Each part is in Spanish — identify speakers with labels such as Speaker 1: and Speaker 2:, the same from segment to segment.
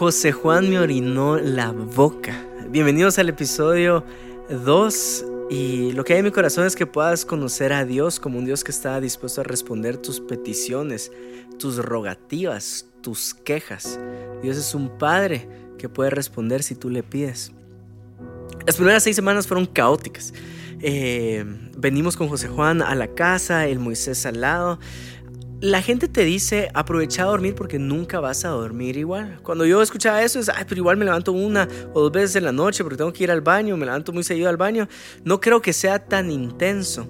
Speaker 1: José Juan me orinó la boca. Bienvenidos al episodio 2 y lo que hay en mi corazón es que puedas conocer a Dios como un Dios que está dispuesto a responder tus peticiones, tus rogativas, tus quejas. Dios es un Padre que puede responder si tú le pides. Las primeras seis semanas fueron caóticas. Eh, venimos con José Juan a la casa, el Moisés al lado. La gente te dice, aprovecha a dormir porque nunca vas a dormir igual. Cuando yo escuchaba eso, es, ay, pero igual me levanto una o dos veces en la noche porque tengo que ir al baño, me levanto muy seguido al baño. No creo que sea tan intenso.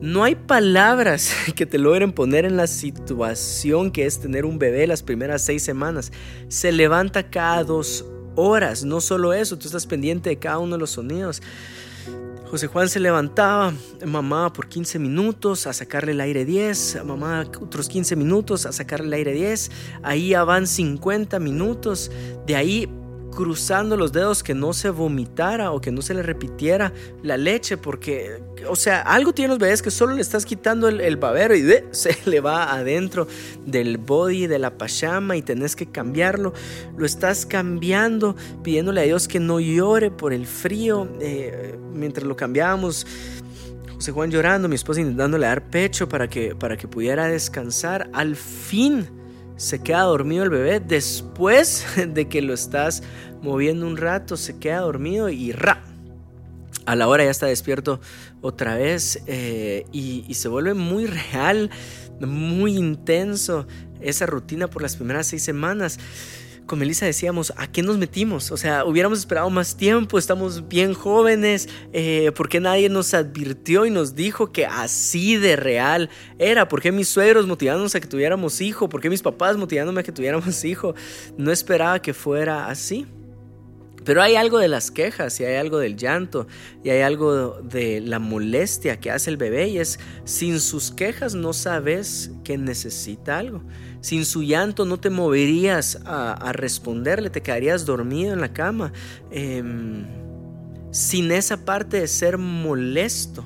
Speaker 1: No hay palabras que te logren poner en la situación que es tener un bebé las primeras seis semanas. Se levanta cada dos horas, no solo eso, tú estás pendiente de cada uno de los sonidos. José Juan se levantaba, mamá por 15 minutos a sacarle el aire 10, mamá otros 15 minutos a sacarle el aire 10, ahí ya van 50 minutos, de ahí cruzando los dedos que no se vomitara o que no se le repitiera la leche, porque, o sea, algo tiene los bebés que solo le estás quitando el, babero y se le va adentro del body, de la pachama y tenés que cambiarlo. Lo estás cambiando, pidiéndole a Dios que no llore por el frío. Eh, mientras lo cambiábamos, José Juan llorando, mi esposa intentándole dar pecho para que, para que pudiera descansar. Al fin se queda dormido el bebé después de que lo estás moviendo un rato, se queda dormido y ra. A la hora ya está despierto otra vez eh, y, y se vuelve muy real, muy intenso esa rutina por las primeras seis semanas con Melissa decíamos, ¿a qué nos metimos? O sea, hubiéramos esperado más tiempo, estamos bien jóvenes, eh, ¿por qué nadie nos advirtió y nos dijo que así de real era? ¿Por qué mis suegros motivándonos a que tuviéramos hijo? ¿Por qué mis papás motivándome a que tuviéramos hijo? No esperaba que fuera así. Pero hay algo de las quejas y hay algo del llanto y hay algo de la molestia que hace el bebé y es sin sus quejas no sabes que necesita algo. Sin su llanto no te moverías a, responderle, te quedarías dormido en la cama. Em, sin esa parte de ser molesto.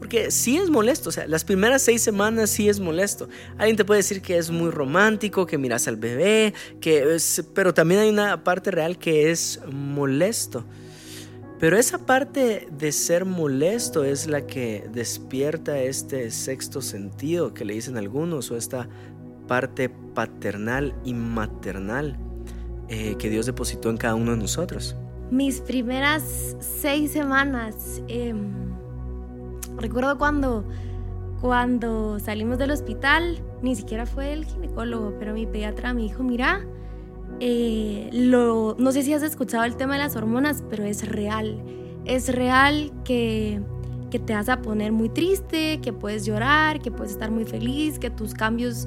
Speaker 1: Porque sí es molesto, o sea, las primeras seis semanas sí es molesto. Alguien te puede decir que es muy romántico, que miras al bebé, que pero también hay una parte real que es molesto. Pero esa parte de ser molesto es la que despierta este sexto sentido que le dicen algunos o esta parte paternal y maternal eh, que Dios depositó en cada uno de nosotros.
Speaker 2: Mis primeras seis semanas, em, recuerdo cuando, cuando salimos del hospital, ni siquiera fue el ginecólogo, pero mi pediatra me dijo, mira, eh, lo, no sé si has escuchado el tema de las hormonas, pero es real. Es real que, que te vas a poner muy triste, que puedes llorar, que puedes estar muy feliz, que tus cambios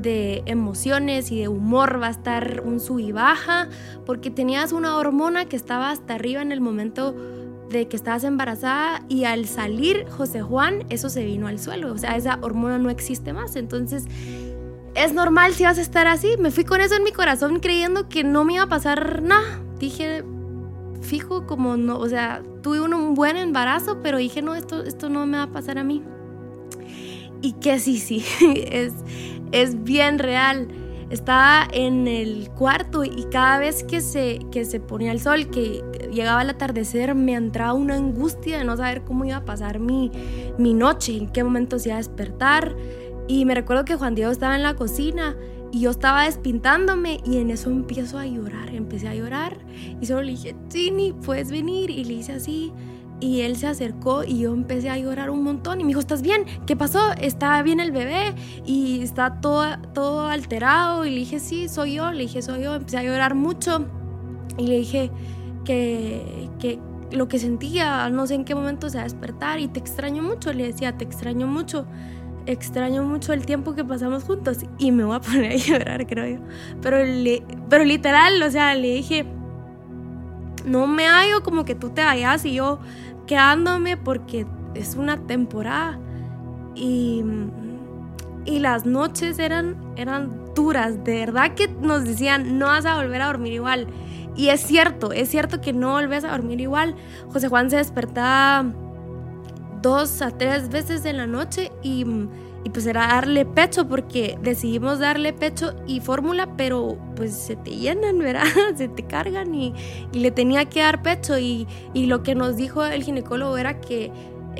Speaker 2: de emociones y de humor va a estar un sub y baja, porque tenías una hormona que estaba hasta arriba en el momento de que estabas embarazada y al salir José Juan, eso se vino al suelo, o sea, esa hormona no existe más, entonces es normal si vas a estar así, me fui con eso en mi corazón creyendo que no me iba a pasar nada, dije, fijo como no, o sea, tuve un, buen embarazo, pero dije, no, esto, esto no me va a pasar a mí. Y que sí, sí, es, es bien real. Estaba en el cuarto y cada vez que se, que se ponía el sol, que llegaba el atardecer, me entraba una angustia de no saber cómo iba a pasar mi, mi noche, en qué momento se iba a despertar. Y me recuerdo que Juan Diego estaba en la cocina y yo estaba despintándome y en eso empiezo a llorar, empecé a llorar. Y solo le dije, Tini, puedes venir y le hice así y él se acercó y yo empecé a llorar un montón y me dijo, ¿estás bien? ¿Qué pasó? ¿Está bien el bebé? Y está todo, todo alterado. Y le dije, sí, soy yo. Le dije, soy yo. Empecé a llorar mucho y le dije que, que lo que sentía, no sé en qué momento se va a despertar y te extraño mucho. Le decía, te extraño mucho. Extraño mucho el tiempo que pasamos juntos y me voy a poner a llorar, creo yo. Pero, le, pero literal, o sea, le dije, no me hallo como que tú te vayas y yo quedándome porque es una temporada y, y las noches eran, eran duras, de verdad que nos decían no vas a volver a dormir igual. Y es cierto, es cierto que no volvés a dormir igual. José Juan se despertaba dos a tres veces en la noche y, y pues era darle pecho porque decidimos darle pecho y fórmula, pero pues se te llenan, ¿verdad? Se te cargan y, y le tenía que dar pecho y, y, lo que nos dijo el ginecólogo era que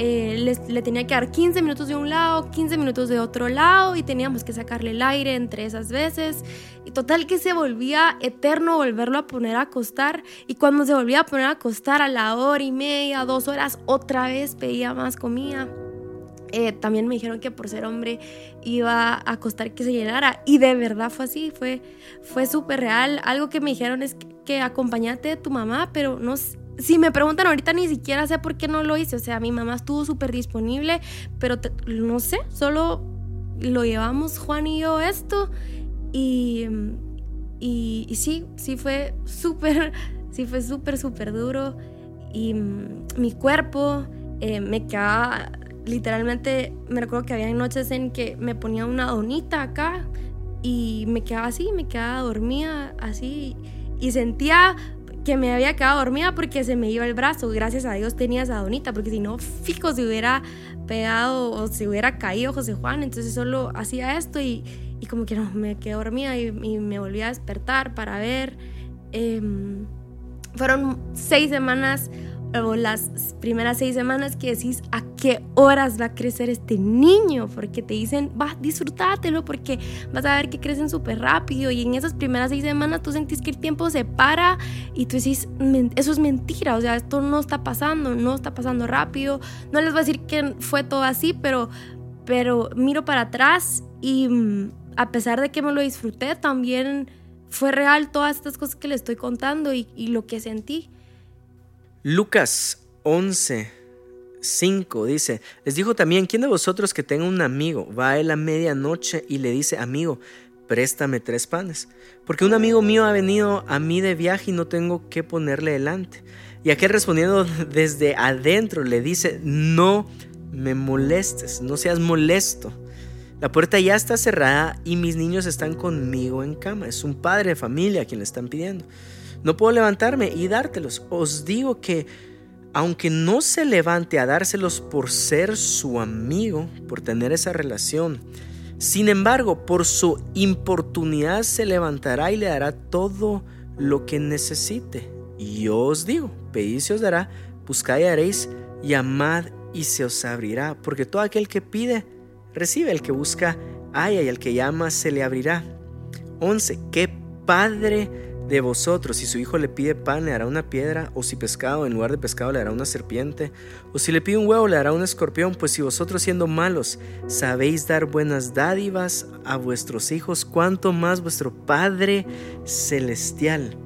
Speaker 2: eh, le, tenía que dar 15 minutos de un lado, 15 minutos de otro lado y teníamos que sacarle el aire entre esas veces. Y total que se volvía eterno volverlo a poner a acostar y cuando se volvía a poner a acostar a la hora y media, dos horas, otra vez pedía más comida. Eh, también me dijeron que por ser hombre iba a costar que se llenara. Y de verdad fue así, fue, fue súper real. Algo que me dijeron es que, que acompañate de tu mamá, pero no, si me preguntan ahorita ni siquiera sé por qué no lo hice, o sea, mi mamá estuvo súper disponible, pero no sé, solo lo llevamos Juan y yo esto y, y, sí, sí fue súper, sí fue súper, súper duro. Y mm, mi cuerpo eh, me quedaba literalmente me recuerdo que había noches en que me ponía una donita acá y me quedaba así, me quedaba dormida así y sentía que me había quedado dormida porque se me iba el brazo. Gracias a Dios tenía esa donita, porque si no, fijo, se hubiera pegado o se hubiera caído José Juan. Entonces solo hacía esto y, y como que no, me quedé dormida y, me volví a despertar para ver. Eh, fueron seis semanas o las primeras seis semanas que decís a qué horas va a crecer este niño, porque te dicen, va, disfrútatelo, porque vas a ver que crecen súper rápido. Y en esas primeras seis semanas tú sentís que el tiempo se para y tú decís, eso es mentira, o sea, esto no está pasando, no está pasando rápido, no les voy a decir que fue todo así, pero, pero miro para atrás y mm, a pesar de que me lo disfruté, también fue real todas estas cosas que le estoy contando y, y lo que sentí.
Speaker 1: Lucas 11, 5 dice, les dijo también, ¿quién de vosotros que tenga un amigo va a él a medianoche y le dice, amigo, préstame tres panes? Porque un amigo mío ha venido a mí de viaje y no tengo que ponerle delante. Y aquel respondiendo desde adentro le dice, no me molestes, no seas molesto. La puerta ya está cerrada y mis niños están conmigo en cama. Es un padre de familia quien le están pidiendo. No puedo levantarme y dártelos. Os digo que aunque no se levante a dárselos por ser su amigo, por tener esa relación, sin embargo, por su importunidad se levantará y le dará todo lo que necesite. Y yo os digo, pedid y se os dará, buscad y haréis, llamad y se os abrirá, porque todo aquel que pide, recibe, el que busca, haya, y el que llama, se le abrirá. 11. ¿Qué padre de vosotros, si su hijo le pide pan, le hará una piedra, o si pescado, en lugar de pescado, le hará una serpiente, o si le pide un huevo, le hará un escorpión, pues si vosotros siendo malos sabéis dar buenas dádivas a vuestros hijos, cuanto más vuestro Padre Celestial.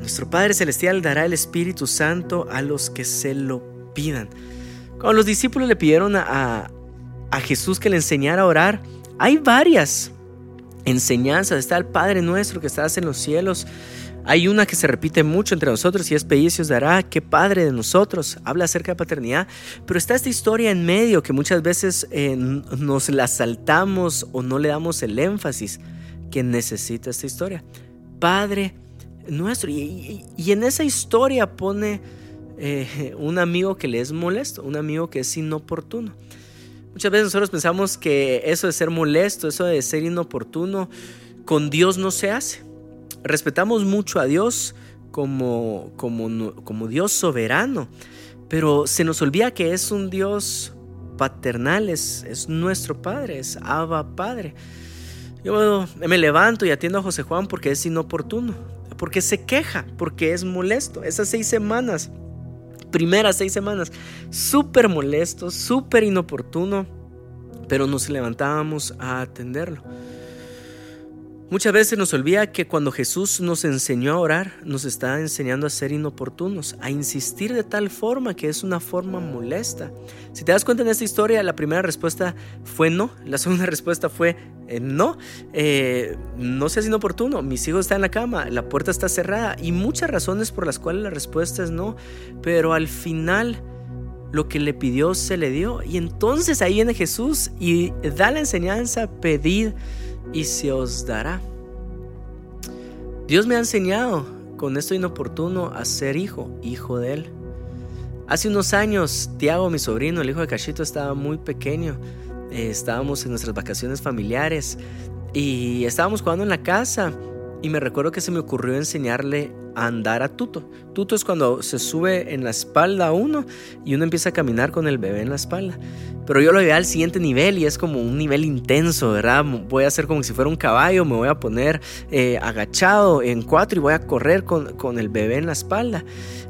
Speaker 1: Nuestro Padre Celestial dará el Espíritu Santo a los que se lo pidan. Cuando los discípulos le pidieron a, a Jesús que le enseñara a orar, hay varias enseñanzas. Está el Padre nuestro que estás en los cielos. Hay una que se repite mucho entre nosotros y es Pellicios dará, que Padre de nosotros, habla acerca de paternidad, pero está esta historia en medio que muchas veces eh, nos la saltamos o no le damos el énfasis que necesita esta historia. Padre nuestro, y, en esa historia pone eh, un amigo que le es molesto, un amigo que es inoportuno. Muchas veces nosotros pensamos que eso de ser molesto, eso de ser inoportuno, con Dios no se hace. Respetamos mucho a Dios como, como, como Dios soberano, pero se nos olvida que es un Dios paternal, es, es nuestro Padre, es Abba Padre. Yo me levanto y atiendo a José Juan porque es inoportuno, porque se queja, porque es molesto. Esas seis semanas primeras seis semanas, súper molesto, súper inoportuno, pero nos levantábamos a atenderlo. Muchas veces nos olvida que cuando Jesús nos enseñó a orar, nos está enseñando a ser inoportunos, a insistir de tal forma que es una forma molesta. Si te das cuenta en esta historia, la primera respuesta fue no, la segunda respuesta fue eh, no, eh, no seas inoportuno, mis hijos están en la cama, la puerta está cerrada y muchas razones por las cuales la respuesta es no, pero al final lo que le pidió se le dio y entonces ahí viene Jesús y da la enseñanza, pedid y se os dará. Dios me ha enseñado con esto inoportuno a ser hijo, hijo de Él. Hace unos años, Tiago, mi sobrino, el hijo de Cachito, estaba muy pequeño. eh, estábamos en nuestras vacaciones familiares y estábamos jugando en la casa y me recuerdo que se me ocurrió enseñarle andar a Tuto. Tuto es cuando se sube en la espalda uno y uno empieza a caminar con el bebé en la espalda. Pero yo lo llevé al siguiente nivel y es como un nivel intenso, ¿verdad? Voy a hacer como si fuera un caballo, me voy a poner eh, agachado en cuatro y voy a correr con, con el bebé en la espalda.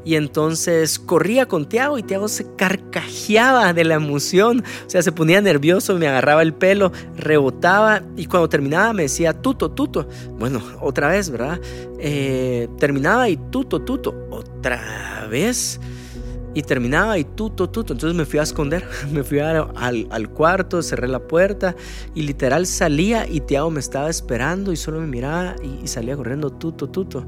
Speaker 1: Y entonces corría con Tiago y Tiago se carcajeaba de la emoción. O sea, se ponía nervioso, me agarraba el pelo, rebotaba y cuando terminaba me decía, tuto, tuto. Bueno, otra vez, ¿verdad? Eh, terminaba y tuto, tuto. Otra vez. Y terminaba y tuto, tuto. Entonces me fui a esconder. Me fui al, cuarto, cerré la puerta y literal salía y Tiago me estaba esperando y solo me miraba y, salía corriendo tuto, tuto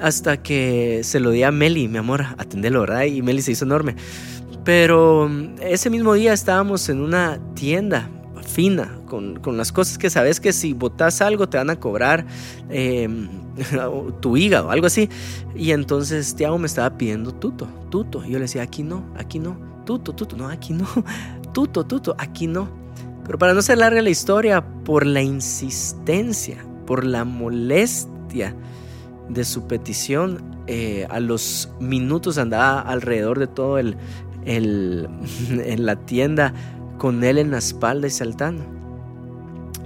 Speaker 1: hasta que se lo di a Meli, mi amor, atenderlo, ¿verdad? Y Meli se hizo enorme. Pero mm, ese mismo día estábamos en una tienda fina, con, las cosas que sabes que si botas algo te van a cobrar em, tu hígado, algo así. Y entonces Tiago me estaba pidiendo tuto, tuto. Y yo le decía, aquí no, aquí no, tuto, tuto, no, aquí no, tuto, tuto, aquí no. Pero para no ser larga la historia, por la insistencia, por la molestia, de su petición, eh, a los minutos andaba alrededor de todo el, el, en la tienda con él en la espalda y saltando.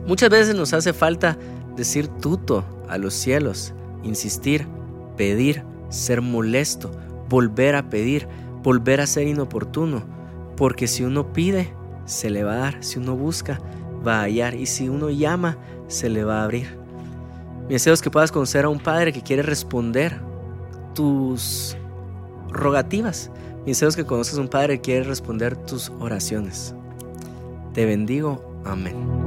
Speaker 1: Muchas veces nos hace falta decir tuto a los cielos, insistir, pedir, ser molesto, volver a pedir, volver a ser inoportuno, porque si uno pide, se le va a dar, si uno busca, va a hallar, y si uno llama, se le va a abrir. Mi deseo es que puedas conocer a un Padre que quiere responder tus rogativas. Mi deseo es que conozcas a un Padre que quiere responder tus oraciones. Te bendigo. Amén.